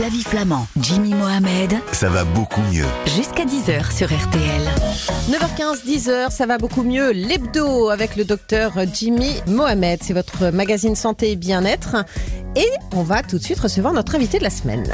Flavie Flamand, Jimmy Mohamed, Ça va beaucoup mieux. jusqu'à 10h sur RTL. 9h15, 10h, ça va beaucoup mieux. L'hebdo avec le docteur Jimmy Mohamed. C'est votre magazine santé et bien-être. Et on va tout de suite recevoir notre invité de la semaine.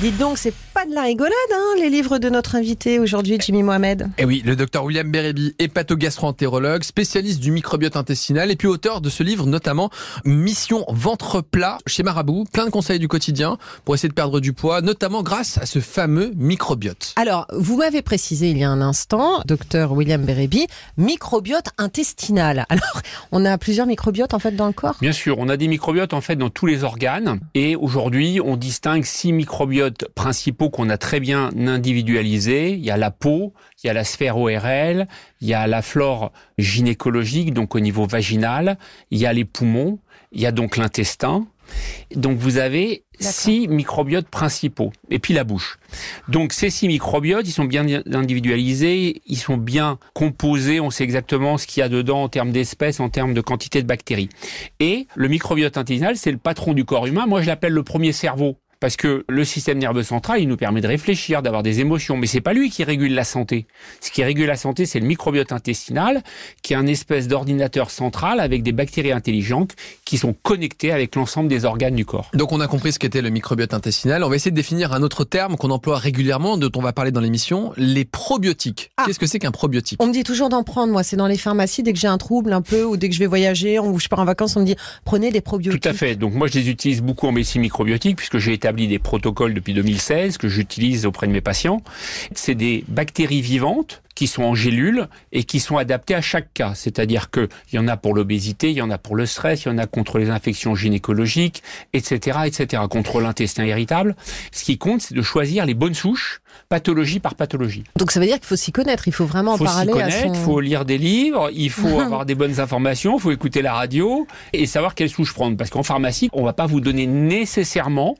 Dites donc, c'est pas de la rigolade, hein, les livres de notre invité aujourd'hui, Jimmy Mohamed. Et oui, le docteur William Bérébi, hépatogastro-entérologue, spécialiste du microbiote intestinal et puis auteur de ce livre notamment Mission ventre plat chez Marabout, plein de conseils du quotidien pour essayer de perdre du poids, notamment grâce à ce fameux microbiote. Alors, vous m'avez précisé il y a un instant, docteur William Bérébi, microbiote intestinal. Alors, on a plusieurs microbiotes en fait dans le corps? Bien sûr, on a des microbiotes en fait dans tous les organes et aujourd'hui on distingue six microbiotes principaux qu'on a très bien individualisés. Il y a la peau, il y a la sphère ORL, il y a la flore gynécologique donc au niveau vaginal, il y a les poumons, il y a donc l'intestin. Donc vous avez six microbiotes principaux et puis la bouche. Donc ces six microbiotes, ils sont bien individualisés, ils sont bien composés, on sait exactement ce qu'il y a dedans en termes d'espèces, en termes de quantité de bactéries. Et le microbiote intestinal, c'est le patron du corps humain. Moi, je l'appelle le premier cerveau. Parce que le système nerveux central, il nous permet de réfléchir, d'avoir des émotions, mais c'est pas lui qui régule la santé. Ce qui régule la santé, c'est le microbiote intestinal, qui est un espèce d'ordinateur central avec des bactéries intelligentes qui sont connectées avec l'ensemble des organes du corps. Donc on a compris ce qu'était le microbiote intestinal. On va essayer de définir un autre terme qu'on emploie régulièrement, dont on va parler dans l'émission, les probiotiques. Ah. Qu'est-ce que c'est qu'un probiotique? On me dit toujours d'en prendre, moi, c'est dans les pharmacies, dès que j'ai un trouble un peu, ou dès que je vais voyager, ou je pars en vacances, on me dit, prenez des probiotiques. Tout à fait. Donc moi, je les utilise beaucoup en médecine microbiotique puisque j'ai établi des protocoles depuis 2016 que j'utilise auprès de mes patients. C'est des bactéries vivantes qui sont en gélules et qui sont adaptées à chaque cas. C'est-à-dire que il y en a pour l'obésité, il y en a pour le stress, il y en a contre les infections gynécologiques, etc., etc., contre l'intestin irritable. Ce qui compte, c'est de choisir les bonnes souches, pathologie par pathologie. Donc ça veut dire qu'il faut s'y connaître, il faut vraiment en Il faut s'y parler connaître, son... il faut lire des livres, il faut avoir des bonnes informations, il faut écouter la radio et savoir quelle souche prendre. Parce qu'en pharmacie, on va pas vous donner nécessairement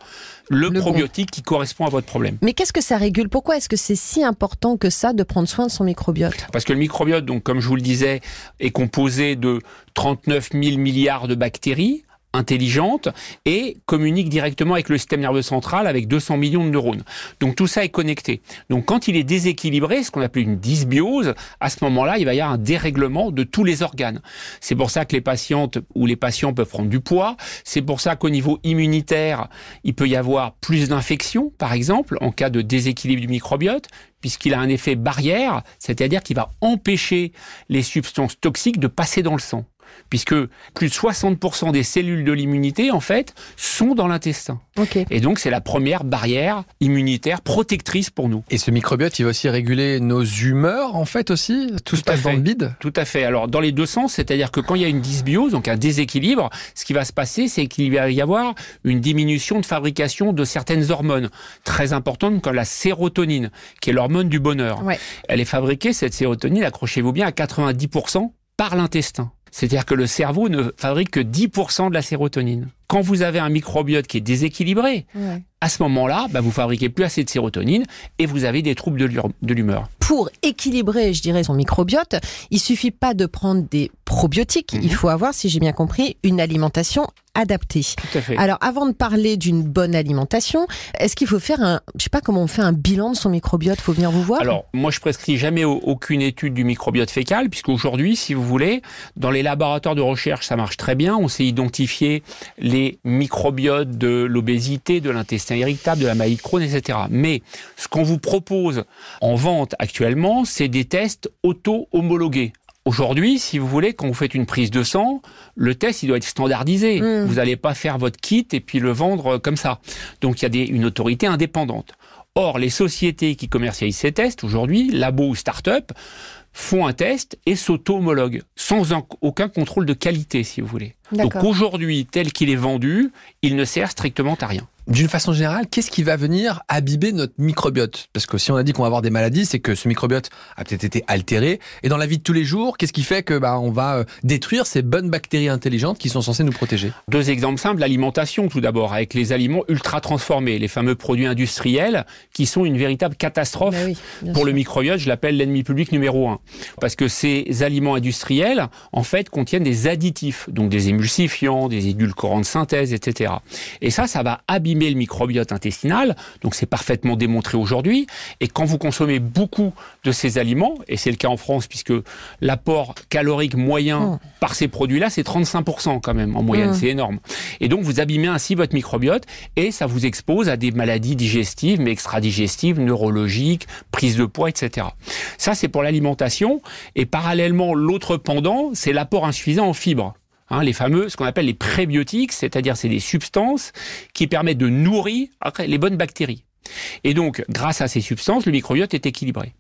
le, Le bon. probiotique qui correspond à votre problème. Mais qu'est-ce que ça régule? Pourquoi est-ce que c'est si important que ça de prendre soin de son microbiote? Parce que le microbiote, donc comme je vous le disais, est composé de 39 000 milliards de bactéries intelligentes et communique directement avec le système nerveux central avec 200 millions de neurones. Donc tout ça est connecté. Donc quand il est déséquilibré, ce qu'on appelle une dysbiose, à ce moment-là, il va y avoir un dérèglement de tous les organes. C'est pour ça que les patientes ou les patients peuvent prendre du poids. C'est pour ça qu'au niveau immunitaire, il peut y avoir plus d'infections, par exemple, en cas de déséquilibre du microbiote puisqu'il a un effet barrière, c'est-à-dire qu'il va empêcher les substances toxiques de passer dans le sang. Puisque plus de 60% des cellules de l'immunité, en fait, sont dans l'intestin. Et donc, c'est la première barrière immunitaire protectrice pour nous. Et ce microbiote, il va aussi réguler nos humeurs, en fait, aussi Tout, se Tout passe dans fait. le bide Tout à fait. Alors, dans les deux sens, c'est-à-dire que quand il y a une dysbiose, donc un déséquilibre, ce qui va se passer, c'est qu'il va y avoir une diminution de fabrication de certaines hormones très importantes comme la sérotonine, qui est l'hormone du bonheur. Ouais. Elle est fabriquée, cette sérotonine, accrochez-vous bien, à 90% par l'intestin. C'est-à-dire que le cerveau ne fabrique que 10% de la sérotonine. Quand vous avez un microbiote qui est déséquilibré, Ouais. à ce moment-là, bah, vous fabriquez plus assez de sérotonine et vous avez des troubles de l'humeur-. Pour équilibrer, je dirais, son microbiote, il suffit pas de prendre des probiotiques. Mhm. Il faut avoir, si j'ai bien compris, une alimentation adaptée. Tout à fait. Alors, avant de parler d'une bonne alimentation, est-ce qu'il faut faire un, je sais pas comment on fait un bilan de son microbiote? Faut venir vous voir. Alors, moi, je prescris jamais au- aucune étude du microbiote fécal, puisqu'aujourd'hui, si vous voulez, dans les laboratoires de recherche, ça marche très bien. On sait identifier les microbiotes de l'obésité, de l'intestin irritable, de la maladie de Crohn, etc. Mais ce qu'on vous propose en vente actuellement, c'est des tests auto-homologués. Aujourd'hui, si vous voulez, quand vous faites une prise de sang, le test, il doit être standardisé. Mm. Vous n'allez pas faire votre kit et puis le vendre comme ça. Donc, il y a des, une autorité indépendante. Or, les sociétés qui commercialisent ces tests aujourd'hui, labos ou start-up, font un test et s'auto-homologuent, sans un- aucun contrôle de qualité, si vous voulez. Donc aujourd'hui, tel qu'il est vendu, il ne sert strictement à rien. D'une façon générale, qu'est-ce qui va venir abîmer notre microbiote? Parce que si on a dit qu'on va avoir des maladies, c'est que ce microbiote a peut-être été altéré. Et dans la vie de tous les jours, qu'est-ce qui fait que bah, on va euh, détruire ces bonnes bactéries intelligentes qui sont censées nous protéger? Deux exemples simples l'alimentation tout d'abord, avec les aliments ultra transformés, les fameux produits industriels qui sont une véritable catastrophe Bah oui, pour sûr. le microbiote. Je l'appelle l'ennemi public numéro un, parce que ces aliments industriels, en fait, contiennent des additifs, donc des émulsifiants, des édulcorants de synthèse, etc. Et ça, ça va abîmer le microbiote intestinal. Donc c'est parfaitement démontré aujourd'hui. Et quand vous consommez beaucoup de ces aliments, et c'est le cas en France puisque l'apport calorique moyen Mm. par ces produits-là, c'est 35% quand même en moyenne, Mm. c'est énorme. Et donc vous abîmez ainsi votre microbiote et ça vous expose à des maladies digestives, mais extra-digestives, neurologiques, prise de poids, etc. Ça, c'est pour l'alimentation. Et parallèlement, l'autre pendant, c'est l'apport insuffisant en fibres. Hein, les fameux, ce qu'on appelle les prébiotiques, c'est-à-dire c'est des substances qui permettent de nourrir les bonnes bactéries. Et donc, grâce à ces substances, le microbiote est équilibré.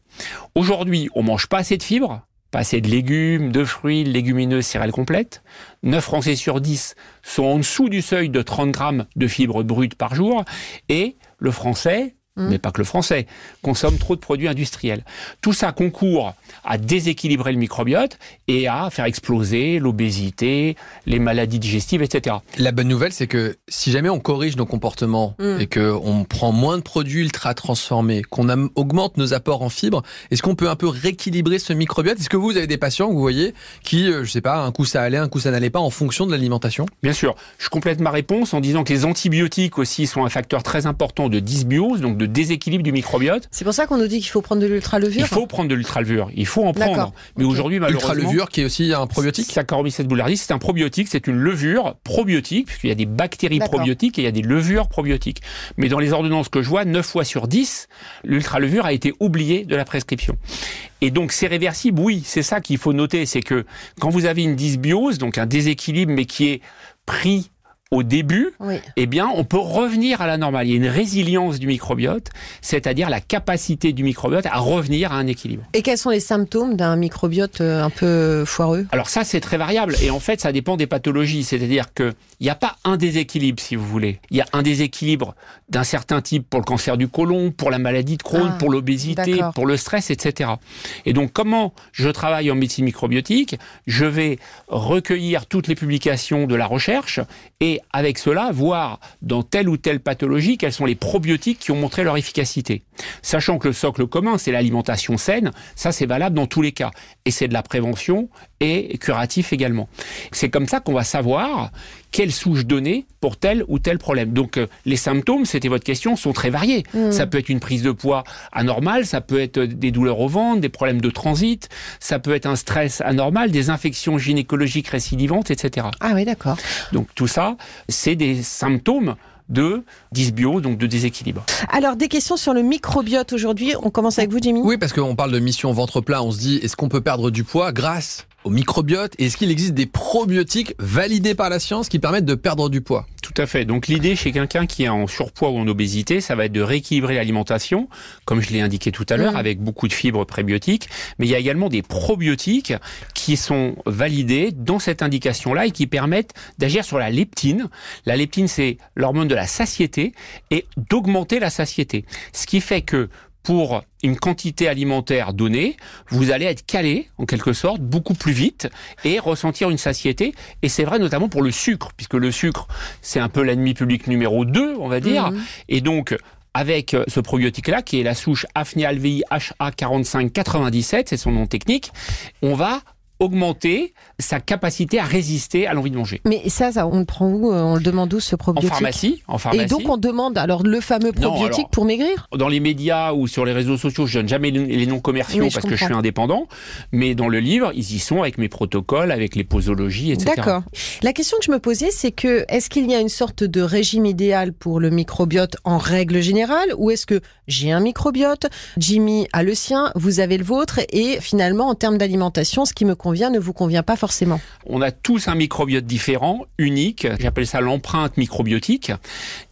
Aujourd'hui, on mange pas assez de fibres, pas assez de légumes, de fruits, légumineuses, céréales complètes. 9 Français sur 10 sont en dessous du seuil de 30 grammes de fibres brutes par jour. Et le français, Mm. mais pas que le français, consomme trop de produits industriels. Tout ça concourt à déséquilibrer le microbiote et à faire exploser l'obésité, les maladies digestives, etc. La bonne nouvelle, c'est que si jamais on corrige nos comportements Mm. et que on prend moins de produits ultra transformés, qu'on augmente nos apports en fibres, est-ce qu'on peut un peu rééquilibrer ce microbiote? Est-ce que vous avez des patients que vous voyez qui, euh, je sais pas, un coup ça allait, un coup ça n'allait pas en fonction de l'alimentation? Bien sûr, je complète ma réponse en disant que les antibiotiques aussi sont un facteur très important de dysbiose, donc de déséquilibre du microbiote. C'est pour ça qu'on nous dit qu'il faut prendre de l'ultra-levure. Il faut prendre de l'ultralevure, il faut en prendre. Mais aujourd'hui, malheureusement, Ultra levure qui est aussi un probiotique Saccharomyces boulardii, c'est un probiotique, c'est une levure probiotique, puisqu'il y a des bactéries probiotiques et il y a des levures probiotiques. Mais dans les ordonnances que je vois, 9 fois sur 10, l'ultralevure a été oubliée de la prescription. Et donc c'est réversible, oui, c'est ça qu'il faut noter, c'est que quand vous avez une dysbiose, donc un déséquilibre, mais qui est pris au début, Oui. eh bien, on peut revenir à la normale. Il y a une résilience du microbiote, c'est-à-dire la capacité du microbiote à revenir à un équilibre. Et quels sont les symptômes d'un microbiote euh, un peu foireux? Alors ça, c'est très variable. Et en fait, ça dépend des pathologies. C'est-à-dire qu'il n'y a pas un déséquilibre, si vous voulez. Il y a un déséquilibre d'un certain type pour le cancer du côlon, pour la maladie de Crohn, Ah, pour l'obésité, pour le stress, etc. Et donc, comment je travaille en médecine microbiotique? Je vais recueillir toutes les publications de la recherche et avec cela, voir dans telle ou telle pathologie quels sont les probiotiques qui ont montré leur efficacité. Sachant que le socle commun, c'est l'alimentation saine, ça c'est valable dans tous les cas. Et c'est de la prévention et curatif également. C'est comme ça qu'on va savoir quelle souche donner pour tel ou tel problème. Donc euh, les symptômes, c'était votre question, sont très variés. Mm. Ça peut être une prise de poids anormale, ça peut être des douleurs au ventre, des problèmes de transit, ça peut être un stress anormal, des infections gynécologiques récidivantes, etc. Ah oui, d'accord. Donc tout ça, c'est des symptômes de dysbio, donc de déséquilibre. Alors, des questions sur le microbiote aujourd'hui. On commence avec vous, Jimmy Oui, parce qu'on parle de mission ventre plat, on se dit, est-ce qu'on peut perdre du poids grâce au microbiote Et est-ce qu'il existe des probiotiques validés par la science qui permettent de perdre du poids? Tout à fait. Donc l'idée chez quelqu'un qui est en surpoids ou en obésité, ça va être de rééquilibrer l'alimentation, comme je l'ai indiqué tout à l'heure, Mhm. avec beaucoup de fibres prébiotiques. Mais il y a également des probiotiques qui sont validés dans cette indication-là et qui permettent d'agir sur la leptine. La leptine, c'est l'hormone de la satiété et d'augmenter la satiété. Ce qui fait que pour une quantité alimentaire donnée, vous allez être calé, en quelque sorte, beaucoup plus vite et ressentir une satiété. Et c'est vrai notamment pour le sucre, puisque le sucre, c'est un peu l'ennemi public numéro 2, on va dire. Mhm. Et donc, avec euh, ce probiotique-là, qui est la souche Hafnia alvei HA4597, c'est son nom technique, on va augmenter sa capacité à résister à l'envie de manger. Mais ça, ça, on le prend où euh, On le demande où, ce En probiotique? pharmacie, en pharmacie. Et donc, on demande alors le fameux Non, probiotique alors- pour maigrir? dans les médias ou sur les réseaux sociaux, je donne jamais les noms commerciaux Oui, parce que je suis indépendant, mais dans le livre, ils y sont avec mes protocoles, avec les posologies, etc. D'accord. La question que je me posais, c'est que est-ce qu'il y a une sorte de régime idéal pour le microbiote en règle générale ou est-ce que j'ai un microbiote, Jimmy a le sien, vous avez le vôtre et finalement en termes d'alimentation, ce qui me convient ne vous convient pas forcément On a tous un microbiote différent, unique. J'appelle ça l'empreinte microbiotique.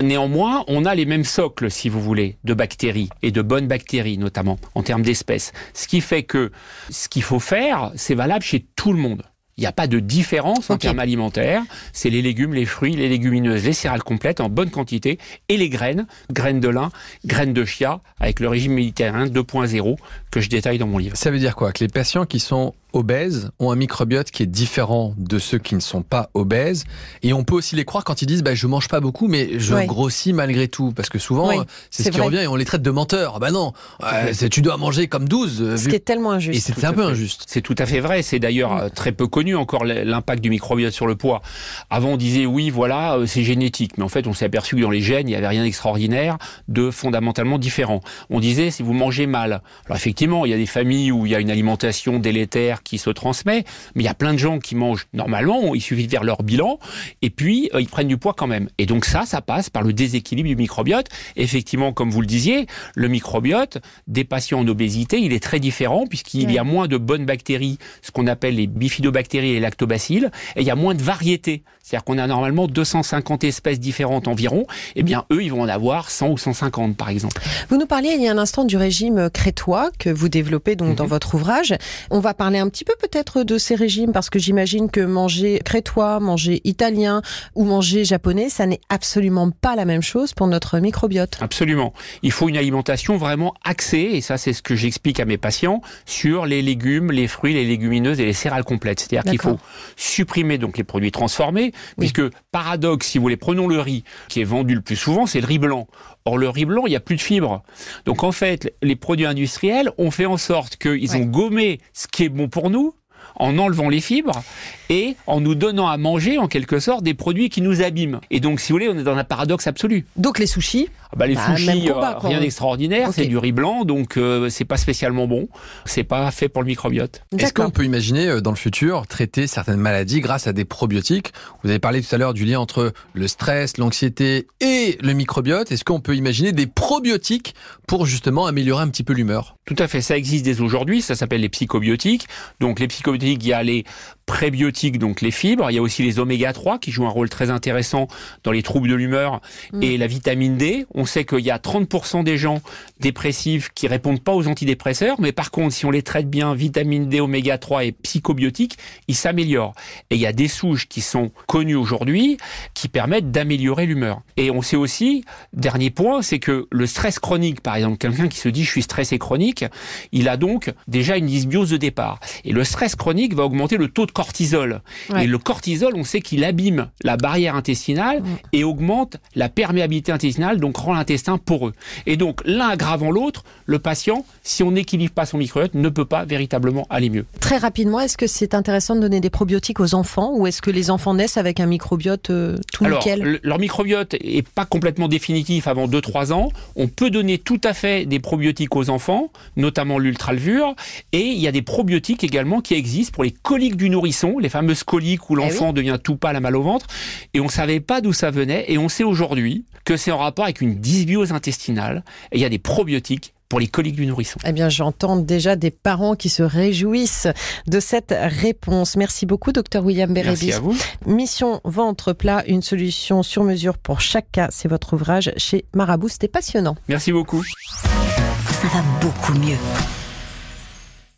Néanmoins, on a les mêmes socles, si vous voulez, de bactéries et de bonnes bactéries, notamment en termes d'espèces. Ce qui fait que ce qu'il faut faire, c'est valable chez tout le monde. Il n'y a pas de différence en termes alimentaires. C'est les légumes, les fruits, les légumineuses, les céréales complètes en bonne quantité et les graines, graines de lin, graines de chia avec le régime méditerranéen 2.0 que je détaille dans mon livre. Ça veut dire quoi? Que les patients qui sont obèses ont un microbiote qui est différent de ceux qui ne sont pas obèses. Et on peut aussi les croire quand ils disent bah, je mange pas beaucoup, mais je Ouais. grossis malgré tout. Parce que souvent, Oui, c'est ce qui vrai. revient et on les traite de menteurs. Bah non, euh, c'est- tu dois manger comme 12. euh, Ce vu- qui est tellement Et injuste. c'est Tout c'est un à peu fait. injuste. C'est tout à fait vrai. C'est d'ailleurs Mm. euh, très peu connu encore l'impact du microbiote sur le poids. Avant, on disait oui, voilà, euh, c'est génétique. Mais en fait, on s'est aperçu que dans les gènes, il n'y avait rien d'extraordinaire, de fondamentalement différent. On disait si vous mangez mal. Alors effectivement, il y a des familles où il y a une alimentation délétère qui se transmet, mais il y a plein de gens qui mangent normalement. Il suffit de faire leur bilan et puis euh, ils prennent du poids quand même. Et donc ça, ça passe par le déséquilibre du microbiote. Effectivement, comme vous le disiez, le microbiote des patients en obésité, il est très différent puisqu'il y a moins de bonnes bactéries, ce qu'on appelle les bifidobactéries et les lactobacilles, et il y a moins de variétés. C'est-à-dire qu'on a normalement 250 espèces différentes environ, et bien eux, ils vont en avoir 100 ou 150 par exemple. Vous nous parliez il y a un instant du régime crétois que vous développez donc dans Mhm. votre ouvrage. On va parler un petit peu peut-être de ces régimes parce que j'imagine que manger crétois, manger italien ou manger japonais, ça n'est absolument pas la même chose pour notre microbiote. Absolument. Il faut une alimentation vraiment axée, et ça c'est ce que j'explique à mes patients, sur les légumes, les fruits, les légumineuses et les céréales complètes. C'est-à-dire qu'il faut supprimer donc les produits transformés, puisque paradoxe, si vous voulez, prenons le riz qui est vendu le plus souvent, c'est le riz blanc. Or le riz blanc, il n'y a plus de fibres. Donc en fait, les produits industriels ont fait en sorte qu'ils Ouais. ont gommé ce qui est bon pour nous en enlevant les fibres et en nous donnant à manger en quelque sorte des produits qui nous abîment. Et donc si vous voulez, on est dans un paradoxe absolu. Donc les sushis, bah, les Bah, sushis, combat, rien d'extraordinaire, c'est du riz blanc, donc euh, c'est pas spécialement bon. C'est pas fait pour le microbiote. Est-ce qu'on peut imaginer euh, dans le futur traiter certaines maladies grâce à des probiotiques? Vous avez parlé tout à l'heure du lien entre le stress, l'anxiété et le microbiote. Est-ce qu'on peut imaginer des probiotiques pour justement améliorer un petit peu l'humeur? Tout à fait, ça existe dès aujourd'hui, ça s'appelle les psychobiotiques. Donc les psychobiotiques, il y a les prébiotiques, donc les fibres, il y a aussi les oméga 3 qui jouent un rôle très intéressant dans les troubles de l'humeur Mm. et la vitamine D. On sait qu'il y a 30% des gens dépressifs qui répondent pas aux antidépresseurs, mais par contre, si on les traite bien, vitamine D, oméga 3 et psychobiotiques, ils s'améliorent. Et il y a des souches qui sont connues aujourd'hui qui permettent d'améliorer l'humeur. Et on sait aussi, dernier point, c'est que le stress chronique, par exemple, quelqu'un qui se dit je suis stressé chronique, il a donc déjà une dysbiose de départ. Et le stress chronique va augmenter le taux de cortisol. Ouais. Et le cortisol, on sait qu'il abîme la barrière intestinale et augmente la perméabilité intestinale, donc rend l'intestin poreux. Et donc l'un aggravant l'autre, le patient, si on n'équilibre pas son microbiote, ne peut pas véritablement aller mieux. Très rapidement, est-ce que c'est intéressant de donner des probiotiques aux enfants ou est-ce que les enfants naissent avec un microbiote euh, tout Alors, nickel le- leur microbiote est pas complètement définitif avant 2-3 ans. On peut donner tout à fait des probiotiques aux enfants, notamment l'ultralvure. Et il y a des probiotiques également qui existent pour les coliques du nourrisson, les fameuses coliques où Eh l'enfant devient tout pâle à mal au ventre. Et on savait pas d'où ça venait. Et on sait aujourd'hui que c'est en rapport avec une dysbiose intestinale. Et il y a des probiotiques pour les coliques du nourrisson. Eh bien, j'entends déjà des parents qui se réjouissent de cette réponse. Merci beaucoup, docteur William Merci Bérébi. à vous. Mission ventre plat, une solution sur mesure pour chaque cas. C'est votre ouvrage chez Marabout. C'était passionnant. Merci beaucoup. Ça va beaucoup mieux.